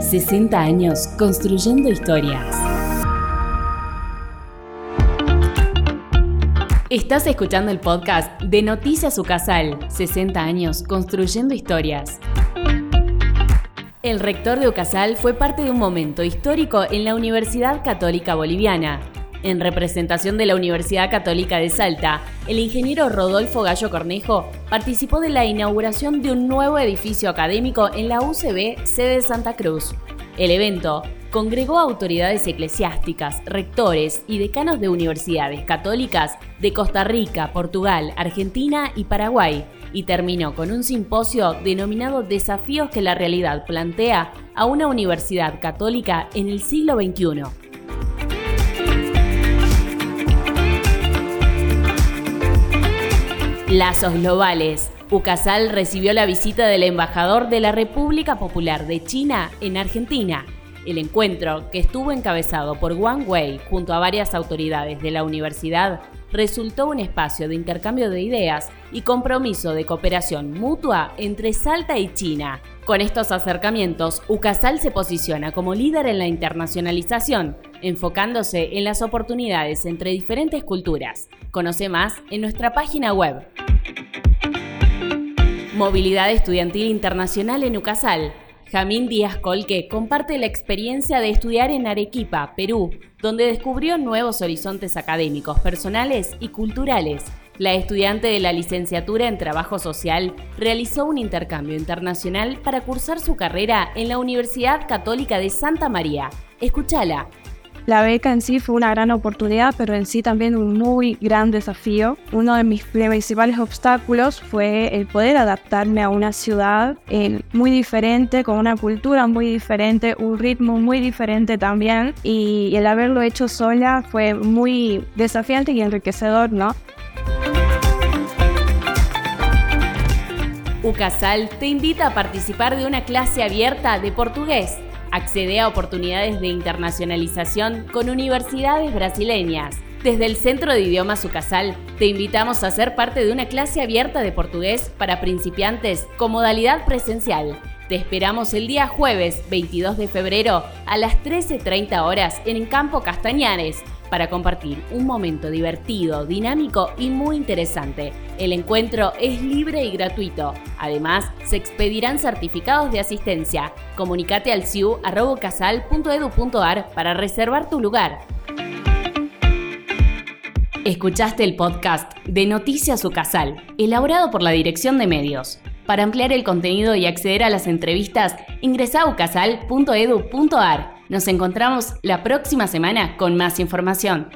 60 años construyendo historias. Estás escuchando el podcast de Noticias Ucasal, 60 años construyendo historias. El rector de Ucasal fue parte de un momento histórico en la Universidad Católica Boliviana. En representación de la Universidad Católica de Salta, el ingeniero Rodolfo Gallo Cornejo participó de la inauguración de un nuevo edificio académico en la UCB sede de Santa Cruz. El evento congregó autoridades eclesiásticas, rectores y decanos de universidades católicas de Costa Rica, Portugal, Argentina y Paraguay, y terminó con un simposio denominado Desafíos que la realidad plantea a una universidad católica en el siglo XXI. Lazos globales. UCASAL recibió la visita del embajador de la República Popular de China en Argentina. El encuentro, que estuvo encabezado por Wang Wei junto a varias autoridades de la universidad, resultó un espacio de intercambio de ideas y compromiso de cooperación mutua entre Salta y China. Con estos acercamientos, UCASAL se posiciona como líder en la internacionalización, enfocándose en las oportunidades entre diferentes culturas. Conoce más en nuestra página web. Movilidad Estudiantil Internacional en Ucasal. Jamín Díaz Colque comparte la experiencia de estudiar en Arequipa, Perú, donde descubrió nuevos horizontes académicos, personales y culturales. La estudiante de la licenciatura en Trabajo Social realizó un intercambio internacional para cursar su carrera en la Universidad Católica de Santa María. Escúchala, la beca en sí fue una gran oportunidad, pero en sí también un muy gran desafío. Uno de mis principales obstáculos fue el poder adaptarme a una ciudad eh, muy diferente, con una cultura muy diferente, un ritmo muy diferente también. Y el haberlo hecho sola fue muy desafiante y enriquecedor, ¿no? UCASAL te invita a participar de una clase abierta de portugués Accede a oportunidades de internacionalización con universidades brasileñas. Desde el Centro de Idiomas Ucasal te invitamos a ser parte de una clase abierta de portugués para principiantes con modalidad presencial. Te esperamos el día jueves 22 de febrero a las 13.30 horas en Campo Castañares para compartir un momento divertido, dinámico y muy interesante. El encuentro es libre y gratuito. Además, se expedirán certificados de asistencia. Comunicate al ciu.casal.edu.ar para reservar tu lugar. Escuchaste el podcast de Noticias Ucasal, elaborado por la Dirección de Medios. Para ampliar el contenido y acceder a las entrevistas, ingresa a ucasal.edu.ar. Nos encontramos la próxima semana con más información.